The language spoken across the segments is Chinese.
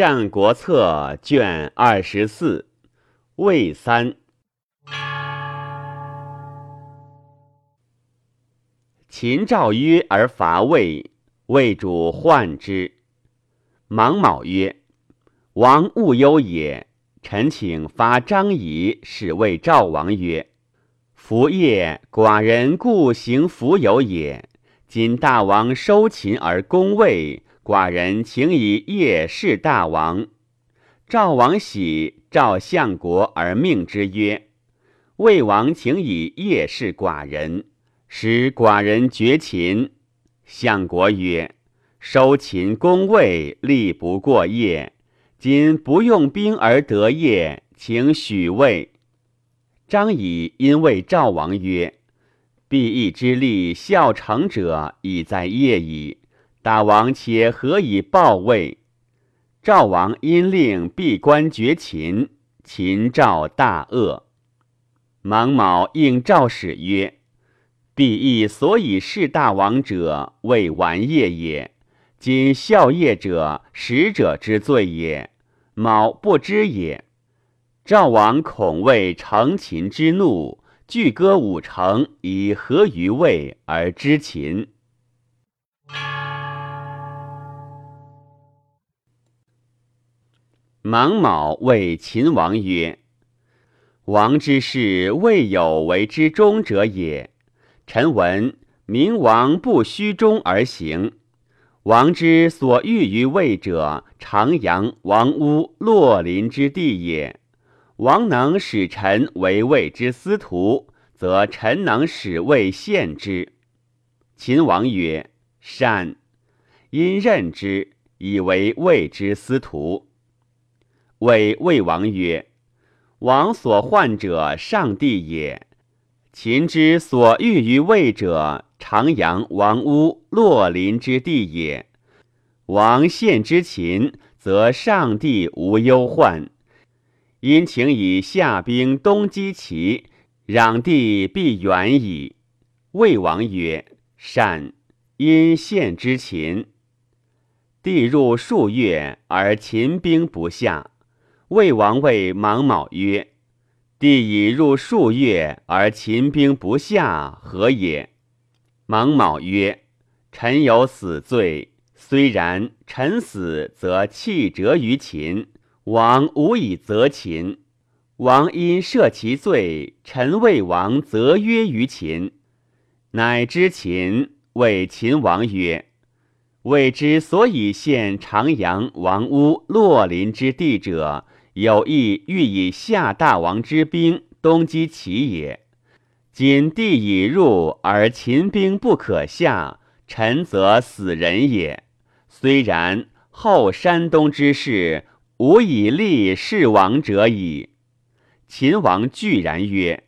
战国策》卷二十四，魏三。秦赵约而伐魏，魏主患之。芒卯曰：“王勿忧也。臣请发张仪，使谓赵王曰：‘夫业寡人故行弗有也。今大王收秦而攻魏。’”寡人请以业事大王。赵王喜，赵相国而命之曰：“魏王请以业事寡人，使寡人绝秦。”相国曰：“收秦攻魏，力不过夜。今不用兵而得业，请许魏。”张仪因为赵王曰：“必义之利，效成者，已在业矣。”大王且何以报魏？赵王因令闭关绝秦，秦赵大恶。芒卯应赵使曰：“必义所以事大王者，为完业也。今效业者，使者之罪也。卯不知也。赵王恐为成秦之怒，拒歌五城，以合于魏而知秦。”芒卯谓秦王曰：“王之事，未有为之忠者也。臣闻明王不虚忠而行。王之所欲于魏者，长阳、王屋、洛林之地也。王能使臣为魏之司徒，则臣能使魏献之。”秦王曰：“善。”因任之，以为魏之司徒。谓魏王曰：“王所患者，上帝也。秦之所欲于魏者，长阳、王屋、洛林之地也。王献之秦，则上帝无忧患。因请以下兵东击齐，攘地必远矣。”魏王曰：“善。”因献之秦，帝入数月，而秦兵不下。魏王谓芒卯曰：“帝已入数月，而秦兵不下，何也？”芒卯曰：“臣有死罪。虽然，臣死则弃折于秦，王无以责秦。王因赦其罪，臣为王责约于秦，乃知秦。谓秦王曰：“魏之所以献长阳、王屋、洛林之地者。”有意欲以夏大王之兵东击齐也。今地已入，而秦兵不可下，臣则死人也。虽然，后山东之事，无以立事王者矣。秦王惧然曰：“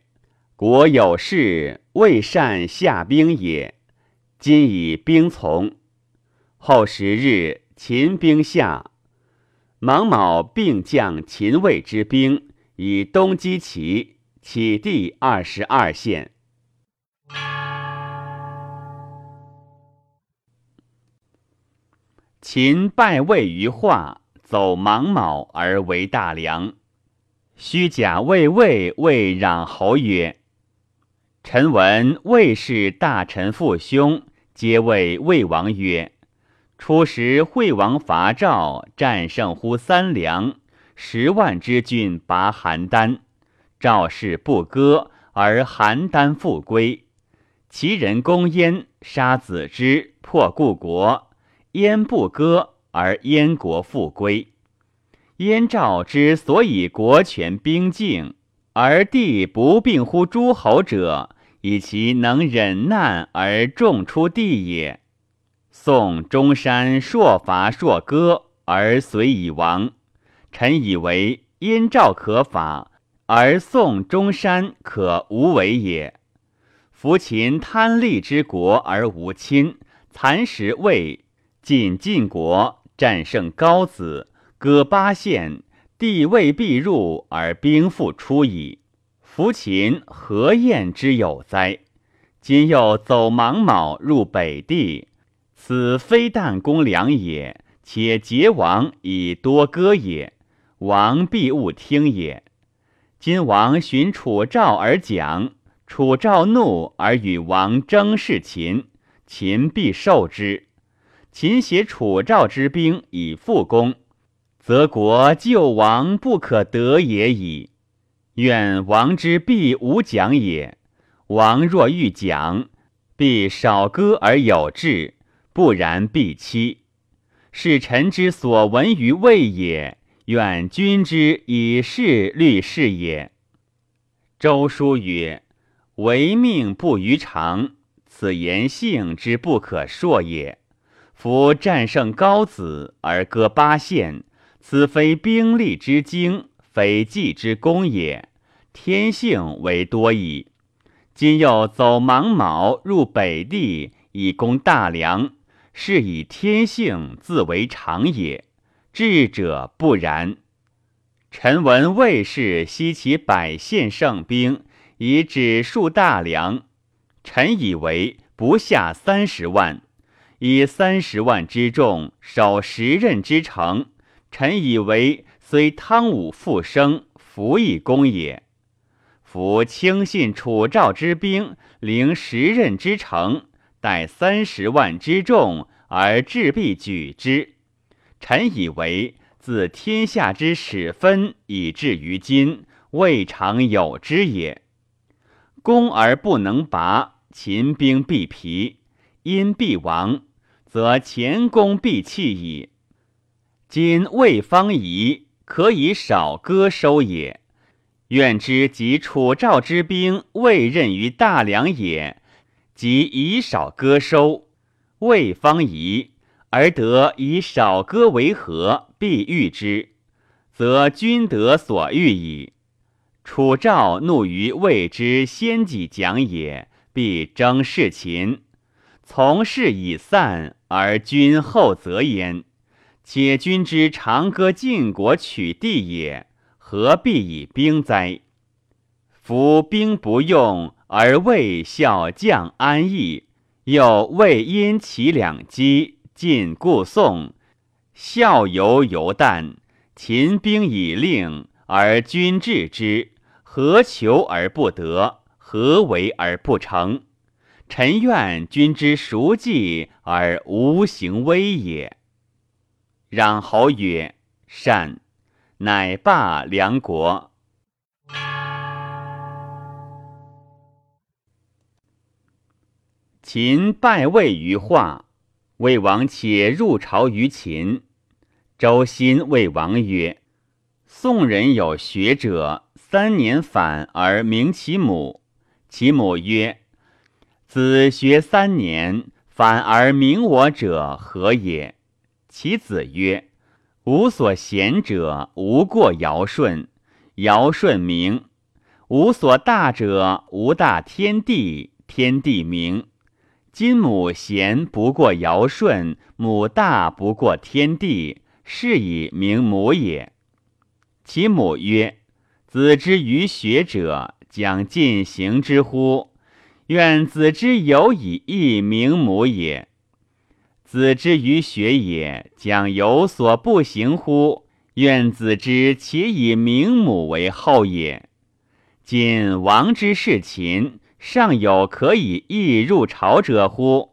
国有事，未善下兵也。今以兵从。”后十日，秦兵下。芒卯并将秦魏之兵，以东击齐，起地二十二县。秦败魏于化，走芒卯而为大梁。虚假魏魏谓攘侯曰：“臣闻魏氏大臣父兄，皆谓魏王曰。”初时，惠王伐赵，战胜乎三梁，十万之军拔邯郸。赵氏不割，而邯郸复归。齐人攻燕，杀子之，破故国。燕不割，而燕国复归。燕赵之所以国权兵敬，而地不并乎诸侯者，以其能忍难而众出地也。宋中山朔伐朔歌，而遂以亡。臣以为燕赵可法，而宋中山可无为也。夫秦贪利之国而无亲，蚕食魏，晋晋国，战胜高子，割八县，地未必入，而兵复出矣。夫秦何晏之有哉？今又走芒卯入北地。此非但公良也，且桀王以多歌也，王必勿听也。今王寻楚赵而讲，楚赵怒而与王争事秦，秦必受之。秦挟楚赵之兵以复攻，则国救亡不可得也矣。愿王之必无讲也。王若欲讲，必少歌而有志，不然必欺。是臣之所闻于魏也。愿君之以事虑事也。周书曰：“唯命不于常，此言性之不可说也。”夫战胜高子而割八县，此非兵力之精，非计之功也。天性为多矣。今又走芒卯入北地以攻大梁，是以天性自为常也。智者不然。臣闻魏氏悉其百县胜兵，以指数大梁，臣以为不下三十万。以三十万之众守十仞之城，臣以为虽汤武复生，弗以攻也。夫轻信楚赵之兵，领十仞之城，待三十万之众而志必举之。臣以为自天下之始分以至于今，未尝有之也。攻而不能拔，秦兵必疲，因必亡。则前功必弃矣。今魏方夷，可以少割收也。愿之及楚赵之兵未任于大梁也，即以少割收，未方夷，而得以少割为和，必欲之，则君得所欲矣。楚赵怒于魏之先己讲也，必争事秦。从事已散，而君后则焉。且君之长歌晋国取地也，何必以兵哉？夫兵不用，而魏效将安逸，又魏因其两击，尽故宋，效犹犹旦。秦兵已令，而君治之，何求而不得？何为而不成？臣愿君之熟计而无行威也。攘侯曰：“善。”乃罢梁国。秦败魏于化，魏王且入朝于秦。周新魏王曰：“宋人有学者，三年反而名其母。其母曰。”子学三年，反而名我者何也？其子曰：“吾所贤者，无过尧舜。尧舜明。吾所大者，无大天地，天地明。今母贤不过尧舜，母大不过天地，是以明母也。”其母曰：“子之于学者，将进行之乎？”愿子之有以义明母也。子之于学也，将有所不行乎？愿子之且以明母为后也。今王之事秦，尚有可以易入朝者乎？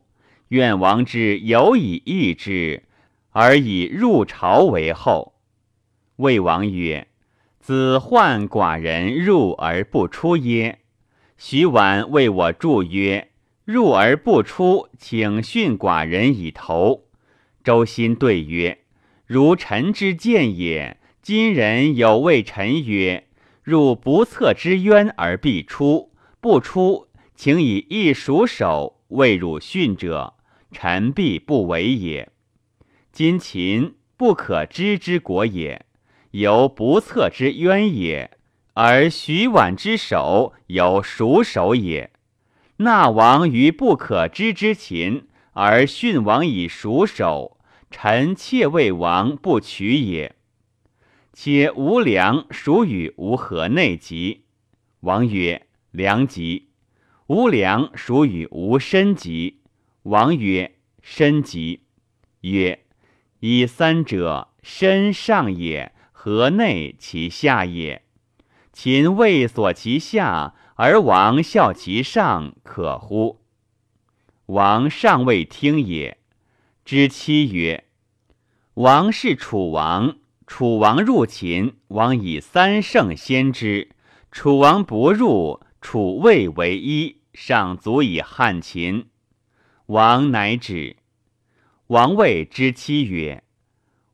愿王之有以易之，而以入朝为后。魏王曰：“子患寡人入而不出耶？”徐婉为我祝曰：“入而不出，请训寡人以投。”周心对曰：“如臣之见也。今人有谓臣曰：‘入不测之渊而必出，不出，请以一熟手为汝训者，臣必不为也。’今秦不可知之国也，有不测之渊也。”而徐婉之手有熟手也，纳王于不可知之秦，而训王以熟手，臣妾为王不取也。且无良属与吾何内疾。王曰：良疾。无良属与吾身疾。王曰：身疾。曰：以三者，身上也，河内其下也。秦未所其下，而王效其上，可乎？王尚未听也。之妻曰：“王是楚王，楚王入秦，王以三胜先之。楚王不入，楚魏为一，尚足以汉秦。”王乃止。王谓之妻曰：“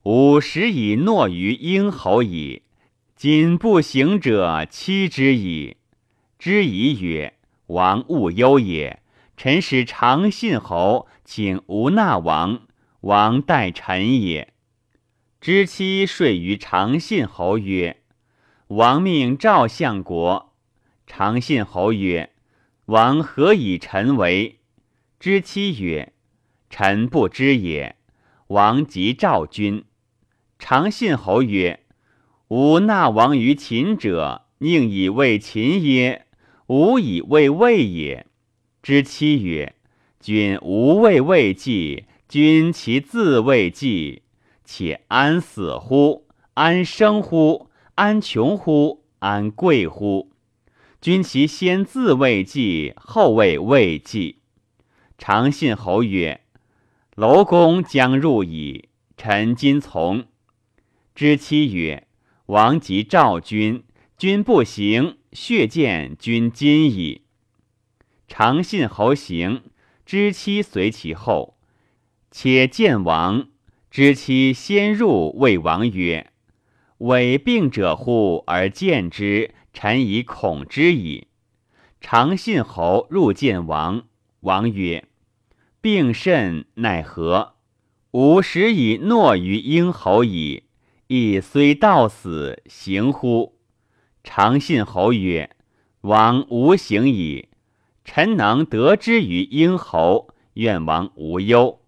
吾时以诺于婴侯矣，今不行者，妻之矣。”之疑曰：“王勿忧也。臣使长信侯请吾纳王，王待臣也。”之妻睡于长信侯曰：“王命赵相国。”长信侯曰：“王何以臣为？”知妻曰：“臣不知也。”王即召君。长信侯曰：“吾纳王于秦者，宁以为秦耶？吾以为魏也。”知妻曰：“君无为魏计，君其自为计，且安死乎？安生乎？安穷乎？安贵乎？君其先自为计，后为魏计。”长信侯曰：“楼公将入矣，臣今从。”知妻曰：“王即召君，君不行，血见君今矣。”长信侯行，知妻随其后，且见王。知妻先入，谓王曰：“伪病者乎？而见之，臣以恐之矣。”长信侯入见王。王曰：“病甚，奈何？吾时以诺于婴侯矣，亦虽到死，行乎？”长信侯曰：“王无行矣。臣能得之于婴侯，愿王无忧。”